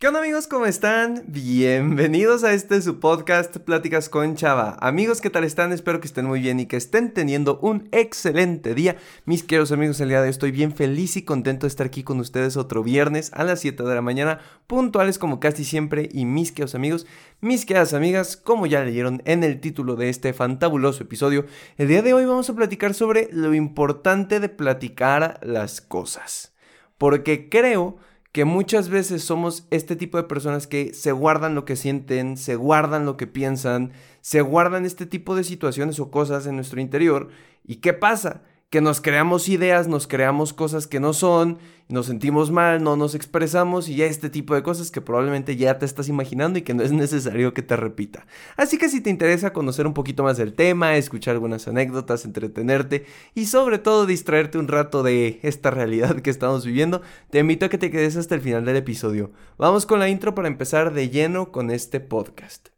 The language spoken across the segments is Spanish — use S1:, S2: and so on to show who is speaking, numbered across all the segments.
S1: ¿Qué onda amigos? ¿Cómo están? Bienvenidos a este su podcast Pláticas con Chava. Amigos, ¿qué tal están? Espero que estén muy bien y que estén teniendo un excelente día. Mis queridos amigos, el día de hoy estoy bien feliz y contento de estar aquí con ustedes otro viernes a las 7 de la mañana, puntuales como casi siempre. Y mis queridos amigos, mis queridas amigas, como ya leyeron en el título de este fantabuloso episodio, el día de hoy vamos a platicar sobre lo importante de platicar las cosas. Porque creo que muchas veces somos este tipo de personas que se guardan lo que sienten, se guardan lo que piensan, se guardan este tipo de situaciones o cosas en nuestro interior. ¿Y qué pasa? Que nos creamos ideas, nos creamos cosas que no son, nos sentimos mal, no nos expresamos y este tipo de cosas que probablemente ya te estás imaginando y que no es necesario que te repita. Así que si te interesa conocer un poquito más del tema, escuchar algunas anécdotas, entretenerte y sobre todo distraerte un rato de esta realidad que estamos viviendo, te invito a que te quedes hasta el final del episodio. Vamos con la intro para empezar de lleno con este podcast.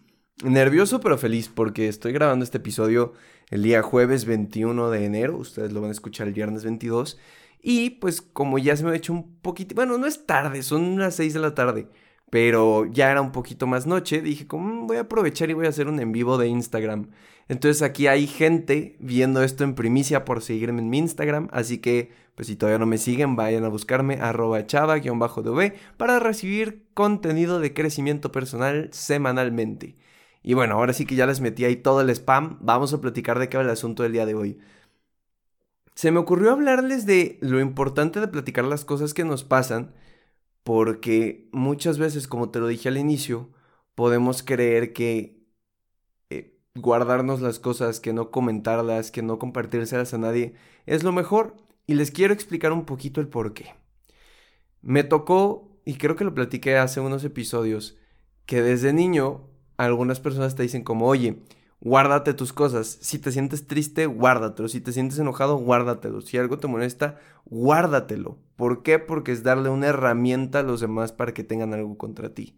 S1: nervioso pero feliz porque estoy grabando este episodio el día jueves 21 de enero. Ustedes lo van a escuchar el viernes 22. Y pues como ya se me ha hecho un poquito, bueno, no es tarde, son las 6 de la tarde, pero ya era un poquito más noche, dije, como mm, voy a aprovechar y voy a hacer un en vivo de Instagram. Entonces aquí hay gente viendo esto en primicia por seguirme en mi Instagram, así que pues si todavía no me siguen, vayan a buscarme arroba chava-dv para recibir contenido de crecimiento personal semanalmente. Y bueno, ahora sí que ya les metí ahí todo el spam, vamos a platicar de qué va el asunto del día de hoy. Se me ocurrió hablarles de lo importante de platicar las cosas que nos pasan, porque muchas veces, como te lo dije al inicio, podemos creer que eh, guardarnos las cosas, que no comentarlas, que no compartírselas a nadie, es lo mejor. Y les quiero explicar un poquito el por qué. Me tocó, y creo que lo platiqué hace unos episodios, que desde niño algunas personas te dicen como, oye, guárdate tus cosas. Si te sientes triste, guárdatelo. Si te sientes enojado, guárdatelo. Si algo te molesta, guárdatelo. ¿Por qué? Porque es darle una herramienta a los demás para que tengan algo contra ti.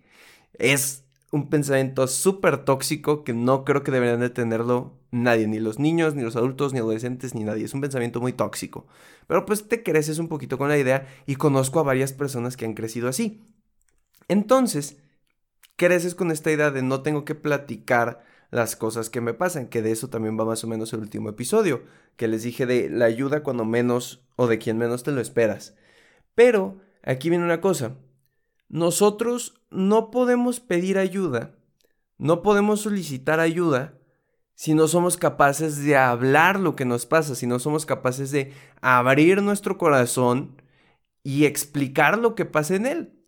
S1: Es un pensamiento súper tóxico que no creo que deberían de tenerlo nadie, ni los niños, ni los adultos, ni adolescentes, ni nadie. Es un pensamiento muy tóxico. Pero pues te creces un poquito con la idea y conozco a varias personas que han crecido así. Entonces, creces con esta idea de no tengo que platicar las cosas que me pasan, que de eso también va más o menos el último episodio, que les dije de la ayuda cuando menos o de quien menos te lo esperas. Pero aquí viene una cosa, nosotros no podemos pedir ayuda, no podemos solicitar ayuda si no somos capaces de hablar lo que nos pasa, si no somos capaces de abrir nuestro corazón y explicar lo que pasa en él.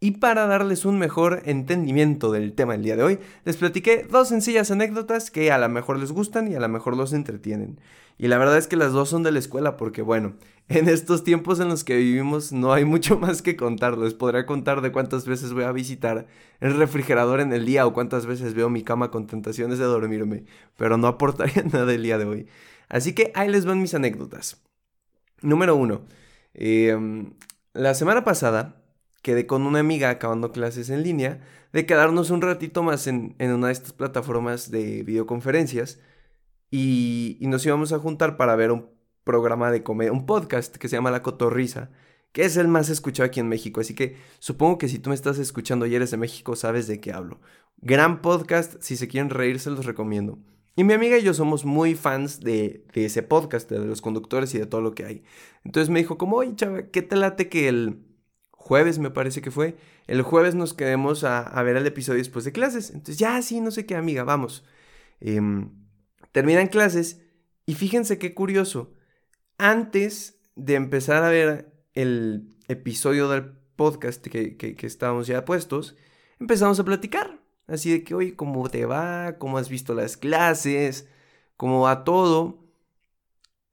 S1: Y para darles un mejor entendimiento del tema del día de hoy, les platiqué dos sencillas anécdotas que a lo mejor les gustan y a lo mejor los entretienen. Y la verdad es que las dos son de la escuela porque bueno, en estos tiempos en los que vivimos no hay mucho más que contar. Les podré contar de cuántas veces voy a visitar el refrigerador en el día o cuántas veces veo mi cama con tentaciones de dormirme, pero no aportaría nada el día de hoy. Así que ahí les van mis anécdotas. Número uno. Em, la semana pasada quedé con una amiga acabando clases en línea de quedarnos un ratito más en, una de estas plataformas de videoconferencias y, nos íbamos a juntar para ver un programa de comedia, un podcast que se llama La Cotorrisa, que es el más escuchado aquí en México. Así que supongo que si tú me estás escuchando y eres de México, sabes de qué hablo. Gran podcast, si se quieren reír, se los recomiendo. Y mi amiga y yo somos muy fans de, de, ese podcast, de los conductores y de todo lo que hay. Entonces me dijo como, oye, chava, ¿qué te late que el, jueves me parece que fue, el jueves nos quedemos a, ver el episodio después de clases. Entonces, ya, sí, no sé qué, amiga, vamos. Em, terminan clases y fíjense qué curioso. Antes de empezar a ver el episodio del podcast que, que, estábamos ya puestos, empezamos a platicar. Así de que, oye, ¿cómo te va? ¿Cómo has visto las clases? ¿Cómo va todo?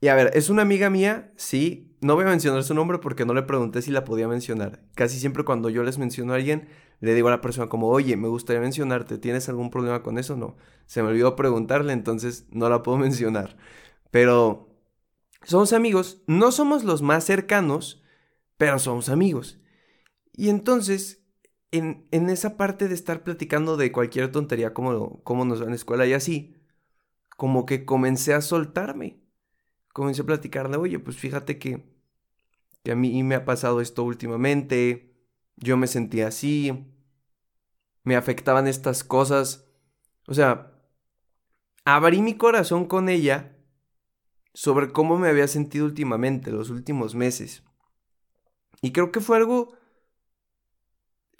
S1: A ver, ¿es una amiga mía? Sí, no voy a mencionar su nombre porque no le pregunté si la podía mencionar. Casi siempre cuando yo les menciono a alguien, le digo a la persona como, oye, me gustaría mencionarte, ¿tienes algún problema con eso? No, se me olvidó preguntarle, entonces no la puedo mencionar. Pero somos amigos, no somos los más cercanos, pero somos amigos. Y entonces, en, en esa parte de estar platicando de cualquier tontería, como, como nos va en la escuela y así, como que comencé a soltarme. Comencé a platicarle, oye, pues fíjate que, que a mí me ha pasado esto últimamente, yo me sentía así, me afectaban estas cosas. O sea, abrí mi corazón con ella sobre cómo me había sentido últimamente, los últimos meses. Y creo que fue algo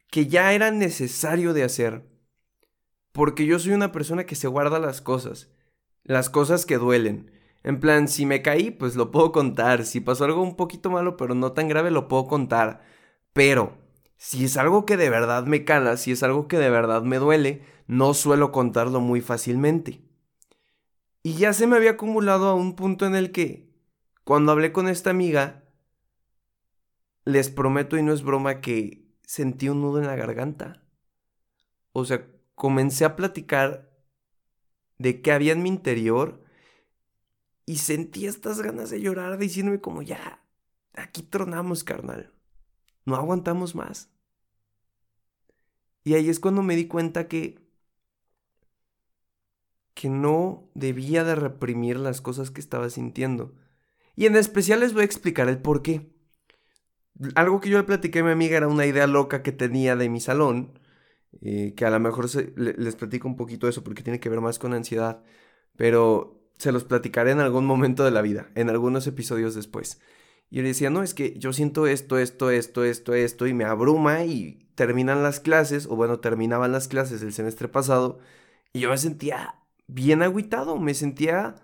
S1: que ya era necesario de hacer. Porque yo soy una persona que se guarda las cosas, las cosas que duelen. En plan, si me caí, pues lo puedo contar. Si pasó algo un poquito malo, pero no tan grave, lo puedo contar. Pero si es algo que de verdad me cala, si es algo que de verdad me duele, no suelo contarlo muy fácilmente. Y ya se me había acumulado a un punto en el que, cuando hablé con esta amiga, les prometo y no es broma que sentí un nudo en la garganta. O sea, comencé a platicar de qué había en mi interior y sentí estas ganas de llorar diciéndome como ya, aquí tronamos, carnal no aguantamos más. Y ahí es cuando me di cuenta que que no debía de reprimir las cosas que estaba sintiendo. Y en especial les voy a explicar el por qué. Algo que yo le platiqué a mi amiga era una idea loca que tenía de mi salón, eh, que a lo mejor les platico un poquito eso porque tiene que ver más con ansiedad, pero se los platicaré en algún momento de la vida, en algunos episodios después. Y yo le decía, no, es que yo siento esto, esto, esto, esto, esto, y me abruma y terminan las clases, o bueno, terminaban las clases el semestre pasado, y yo me sentía bien agüitado, me sentía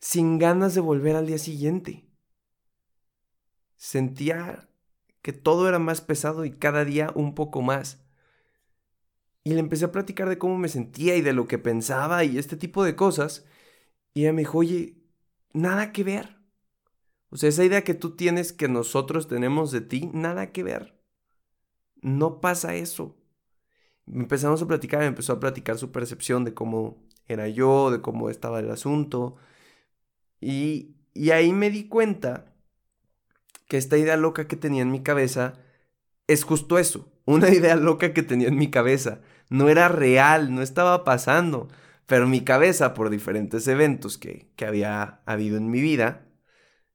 S1: sin ganas de volver al día siguiente. Sentía que todo era más pesado y cada día un poco más. Y le empecé a platicar de cómo me sentía y de lo que pensaba y este tipo de cosas. Y ella me dijo, oye, nada que ver. O sea, esa idea que tú tienes que nosotros tenemos de ti, nada que ver. No pasa eso. Empezamos a platicar, me empezó a platicar su percepción de cómo era yo, de cómo estaba el asunto. Y, y ahí me di cuenta que esta idea loca que tenía en mi cabeza es justo eso, una idea loca que tenía en mi cabeza. No era real, no estaba pasando, pero mi cabeza, por diferentes eventos que, que había habido en mi vida,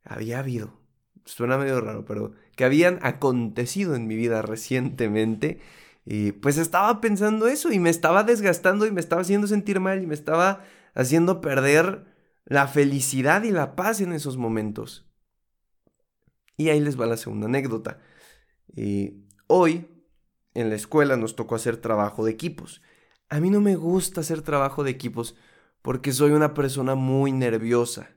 S1: había habido, suena medio raro, pero que habían acontecido en mi vida recientemente, y pues estaba pensando eso y me estaba desgastando y me estaba haciendo sentir mal y me estaba haciendo perder la felicidad y la paz en esos momentos. Y ahí les va la segunda anécdota. Hoy en la escuela nos tocó hacer trabajo de equipos. A mí no me gusta hacer trabajo de equipos porque soy una persona muy nerviosa.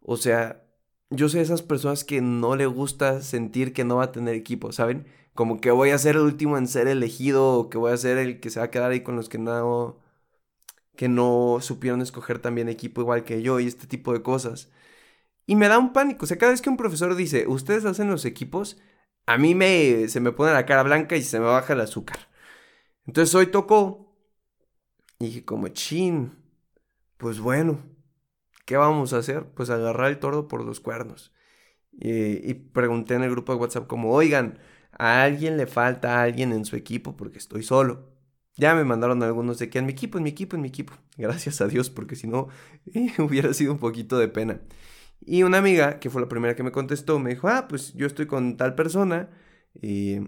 S1: O sea, yo soy de esas personas que no le gusta sentir que no va a tener equipo, ¿saben? Como que voy a ser el último en ser elegido o que voy a ser el que se va a quedar ahí con los que no que no supieron escoger también equipo igual que yo y este tipo de cosas. Y me da un pánico, o sea, cada vez que un profesor dice, "Ustedes hacen los equipos", a mí me se me pone la cara blanca y se me baja el azúcar. Entonces hoy tocó y dije como, "Chin, pues bueno, ¿Qué vamos a hacer? Pues agarrar el tordo por los cuernos. Y, pregunté en el grupo de WhatsApp como, oigan, ¿a alguien le falta a alguien en su equipo? Porque estoy solo. Ya me mandaron algunos de que en mi equipo, en mi equipo, en mi equipo. Gracias a Dios, porque si no, hubiera sido un poquito de pena. Y una amiga, que fue la primera que me contestó, me dijo, ah, pues yo estoy con tal persona y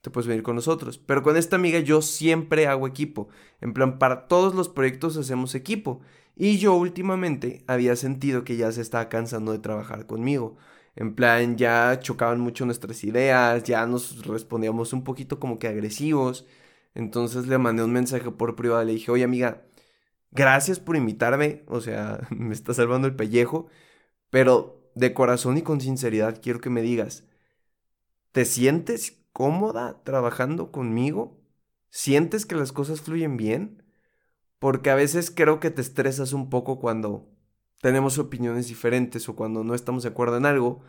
S1: te puedes venir con nosotros. Pero con esta amiga yo siempre hago equipo. En plan, para todos los proyectos hacemos equipo. Y yo últimamente había sentido que ya se estaba cansando de trabajar conmigo. En plan, ya chocaban mucho nuestras ideas, ya nos respondíamos un poquito como que agresivos. Entonces le mandé un mensaje por privado, le dije, oye amiga, gracias por invitarme, o sea, me está salvando el pellejo, pero de corazón y con sinceridad quiero que me digas, ¿te sientes cómoda trabajando conmigo? ¿Sientes que las cosas fluyen bien? porque a veces creo que te estresas un poco cuando tenemos opiniones diferentes o cuando no estamos de acuerdo en algo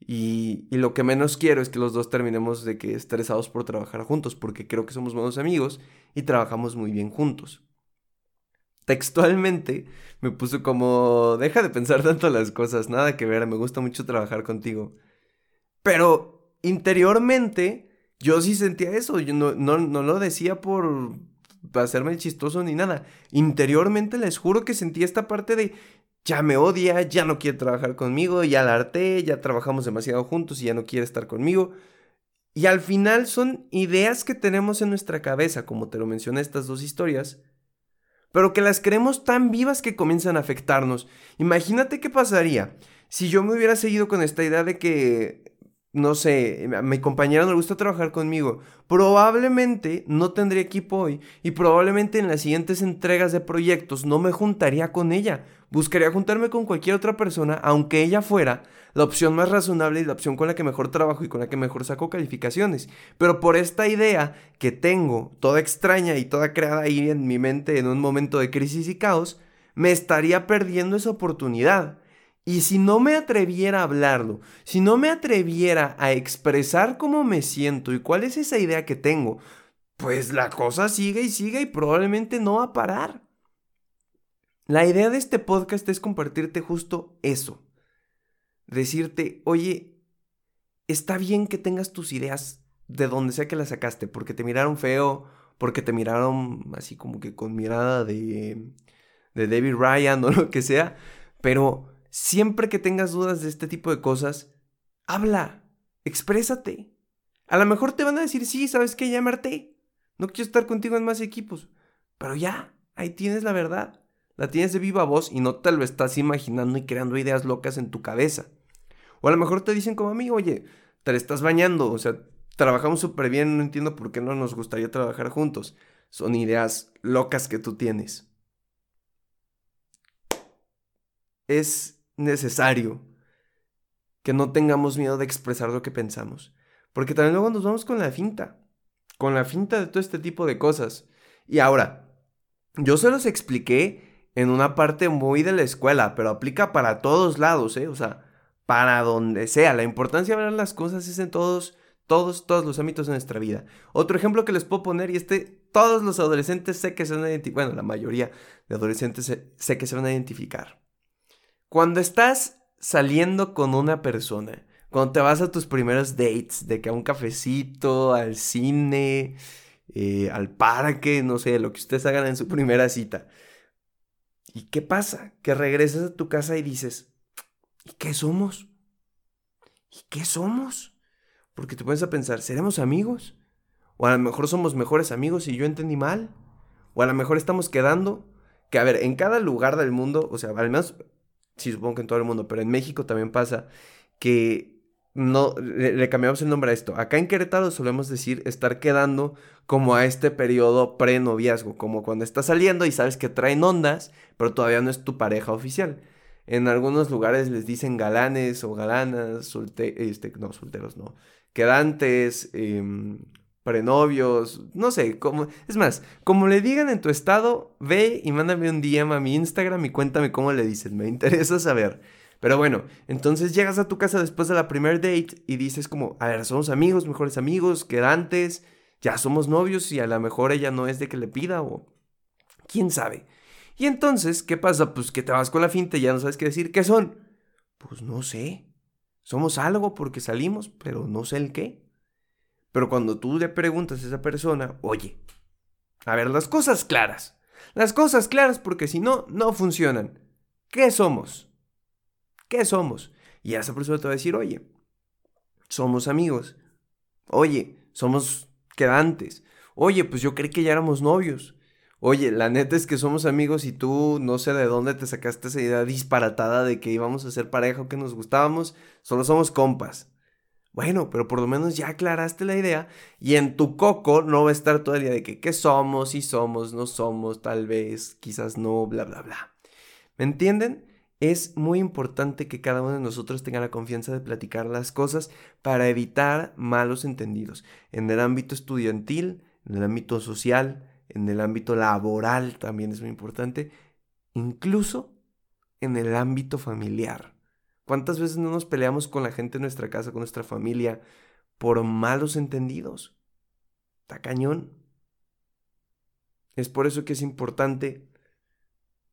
S1: Y, lo que menos quiero es que los dos terminemos de que estresados por trabajar juntos, porque creo que somos buenos amigos y trabajamos muy bien juntos. Textualmente me puso como, deja de pensar tanto las cosas, nada que ver, me gusta mucho trabajar contigo. Pero interiormente yo sí sentía eso, yo no, no, no lo decía por hacerme el chistoso ni nada. Interiormente les juro que sentía esta parte de, ya me odia, ya no quiere trabajar conmigo, ya la harté, ya trabajamos demasiado juntos y ya no quiere estar conmigo. Y al final son ideas que tenemos en nuestra cabeza, como te lo mencioné estas dos historias, pero que las creemos tan vivas que comienzan a afectarnos. Imagínate qué pasaría si yo me hubiera seguido con esta idea de que no sé, a mi compañera no le gusta trabajar conmigo, probablemente no tendría equipo hoy y probablemente en las siguientes entregas de proyectos no me juntaría con ella. Buscaría juntarme con cualquier otra persona, aunque ella fuera la opción más razonable y la opción con la que mejor trabajo y con la que mejor saco calificaciones. Pero por esta idea que tengo, toda extraña y toda creada ahí en mi mente en un momento de crisis y caos, me estaría perdiendo esa oportunidad. Y si no me atreviera a hablarlo, si no me atreviera a expresar cómo me siento y cuál es esa idea que tengo, pues la cosa sigue y sigue y probablemente no va a parar. La idea de este podcast es compartirte justo eso. Decirte, oye, está bien que tengas tus ideas de donde sea que las sacaste, porque te miraron feo, porque te miraron así como que con mirada de, de David Ryan o lo que sea, pero siempre que tengas dudas de este tipo de cosas, habla, exprésate. A lo mejor te van a decir, sí, ¿sabes qué? Ya No quiero estar contigo en más equipos. Pero ya, ahí tienes la verdad. La tienes de viva voz y no te lo estás imaginando y creando ideas locas en tu cabeza. O a lo mejor te dicen como a mí, oye, te estás bañando, o sea, trabajamos súper bien, no entiendo por qué no nos gustaría trabajar juntos. Son ideas locas que tú tienes. Es necesario que no tengamos miedo de expresar lo que pensamos. Porque también luego nos vamos con la finta. Con la finta de todo este tipo de cosas. Y ahora, yo se los expliqué en una parte muy de la escuela, pero aplica para todos lados, ¿eh? O sea, para donde sea. La importancia de ver las cosas es en todos, todos, todos los ámbitos de nuestra vida. Otro ejemplo que les puedo poner, y este, todos los adolescentes sé que se van a identificar, bueno, la mayoría de adolescentes sé que se van a identificar. Cuando estás saliendo con una persona, cuando te vas a tus primeros dates, de que a un cafecito, al cine, eh, al parque, no sé, lo que ustedes hagan en su primera cita. ¿Y qué pasa? Que regresas a tu casa y dices, ¿y qué somos? ¿Y qué somos? Porque te pones a pensar, ¿seremos amigos? O a lo mejor somos mejores amigos y yo entendí mal. O a lo mejor estamos quedando. Que a ver, en cada lugar del mundo, o sea, al menos sí, supongo que en todo el mundo, pero en México también pasa que no le, cambiamos el nombre a esto. Acá en Querétaro solemos decir estar quedando como a este periodo pre-noviazgo, como cuando estás saliendo y sabes que traen ondas, pero todavía no es tu pareja oficial. En algunos lugares les dicen galanes o galanas, este, no, solteros no, quedantes, eh, prenovios, no sé, como, es más, como le digan en tu estado, ve y mándame un DM a mi Instagram y cuéntame cómo le dices, me interesa saber. Pero bueno, entonces llegas a tu casa después de la primer date y dices como, a ver, somos amigos, mejores amigos, quedantes, ya somos novios y a lo mejor ella no es de que le pida o quién sabe. Y entonces, ¿qué pasa? Pues que te vas con la finta y ya no sabes qué decir. ¿Qué son? Pues no sé. Somos algo porque salimos, pero no sé el qué. Pero cuando tú le preguntas a esa persona, oye, a ver, las cosas claras. Las cosas claras porque si no, no funcionan. ¿Qué somos? ¿Qué somos? Y esa persona te va a decir, oye, somos amigos. Oye, somos quedantes. Oye, pues yo creí que ya éramos novios. Oye, la neta es que somos amigos y tú no sé de dónde te sacaste esa idea disparatada de que íbamos a ser pareja o que nos gustábamos. Solo somos compas. Bueno, pero por lo menos ya aclaraste la idea y en tu coco no va a estar todo el día de que qué somos, si somos, no somos, tal vez, quizás no, bla, bla, bla. ¿Me entienden? Es muy importante que cada uno de nosotros tenga la confianza de platicar las cosas para evitar malos entendidos. En el ámbito estudiantil, en el ámbito social, en el ámbito laboral también es muy importante, incluso en el ámbito familiar. ¿Cuántas veces no nos peleamos con la gente en nuestra casa, con nuestra familia, por malos entendidos? Está cañón. Es por eso que es importante,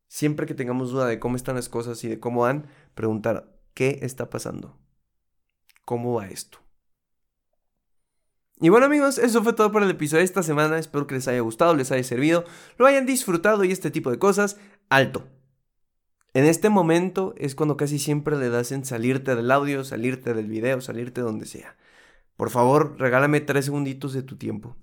S1: siempre que tengamos duda de cómo están las cosas y de cómo van, preguntar, ¿qué está pasando? ¿Cómo va esto? Y bueno amigos, eso fue todo por el episodio de esta semana. Espero que les haya gustado, les haya servido, lo hayan disfrutado y este tipo de cosas. Alto. En este momento es cuando casi siempre le das en salirte del audio, salirte del video, salirte donde sea. Por favor, regálame tres segunditos de tu tiempo.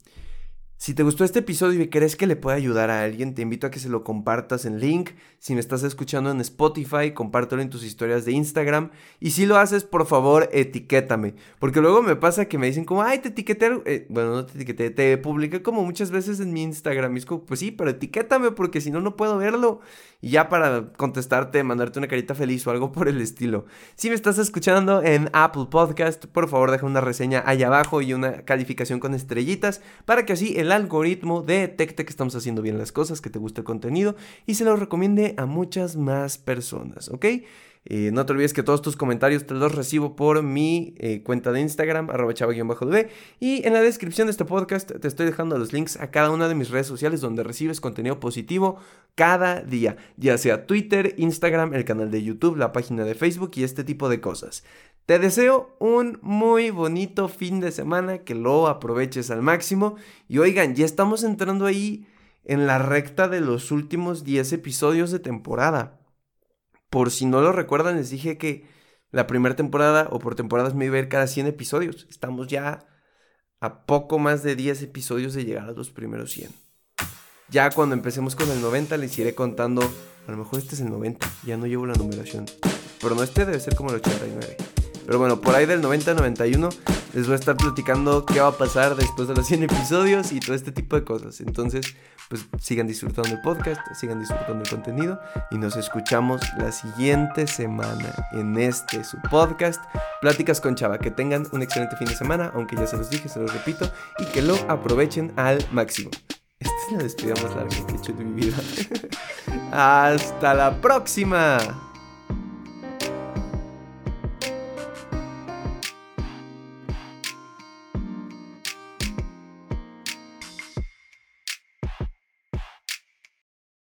S1: Si te gustó este episodio y crees que le puede ayudar a alguien, te invito a que se lo compartas en link. Si me estás escuchando en Spotify, compártelo en tus historias de Instagram. Y si lo haces, por favor, etiquétame. Porque luego me pasa que me dicen como, ay, te etiqueté. Eh, bueno, no te etiqueté, te publiqué como muchas veces en mi Instagram. Y es como, pues sí, pero etiquétame porque si no, no puedo verlo. Y ya para contestarte, mandarte una carita feliz o algo por el estilo. Si me estás escuchando en Apple Podcast, por favor, deja una reseña ahí abajo y una calificación con estrellitas para que así el el algoritmo detecte que estamos haciendo bien las cosas, que te gusta el contenido y se lo recomiende a muchas más personas, ¿ok? Eh, no te olvides que todos tus comentarios te los recibo por mi eh, cuenta de Instagram, arroba chava-db. Y en la descripción de este podcast te estoy dejando los links a cada una de mis redes sociales donde recibes contenido positivo cada día, ya sea Twitter, Instagram, el canal de YouTube, la página de Facebook y este tipo de cosas. Te deseo un muy bonito fin de semana, que lo aproveches al máximo. Y oigan, ya estamos entrando ahí en la recta de los últimos 10 episodios de temporada. Por si no lo recuerdan, les dije que la primera temporada o por temporadas me iba a ir cada 100 episodios. Estamos ya a poco más de 10 episodios de llegar a los primeros 100. Ya cuando empecemos con el 90 les iré contando, a lo mejor este es el 90, ya no llevo la numeración. Pero no este debe ser como el 89. Pero bueno, por ahí del 90-91 les voy a estar platicando qué va a pasar después de los 100 episodios y todo este tipo de cosas. Entonces, pues sigan disfrutando el podcast, sigan disfrutando el contenido y nos escuchamos la siguiente semana en este su podcast, Pláticas con Chava. Que tengan un excelente fin de semana, aunque ya se los dije, se los repito, y que lo aprovechen al máximo. Esta es la despedida más larga que he hecho de mi vida. Hasta la próxima.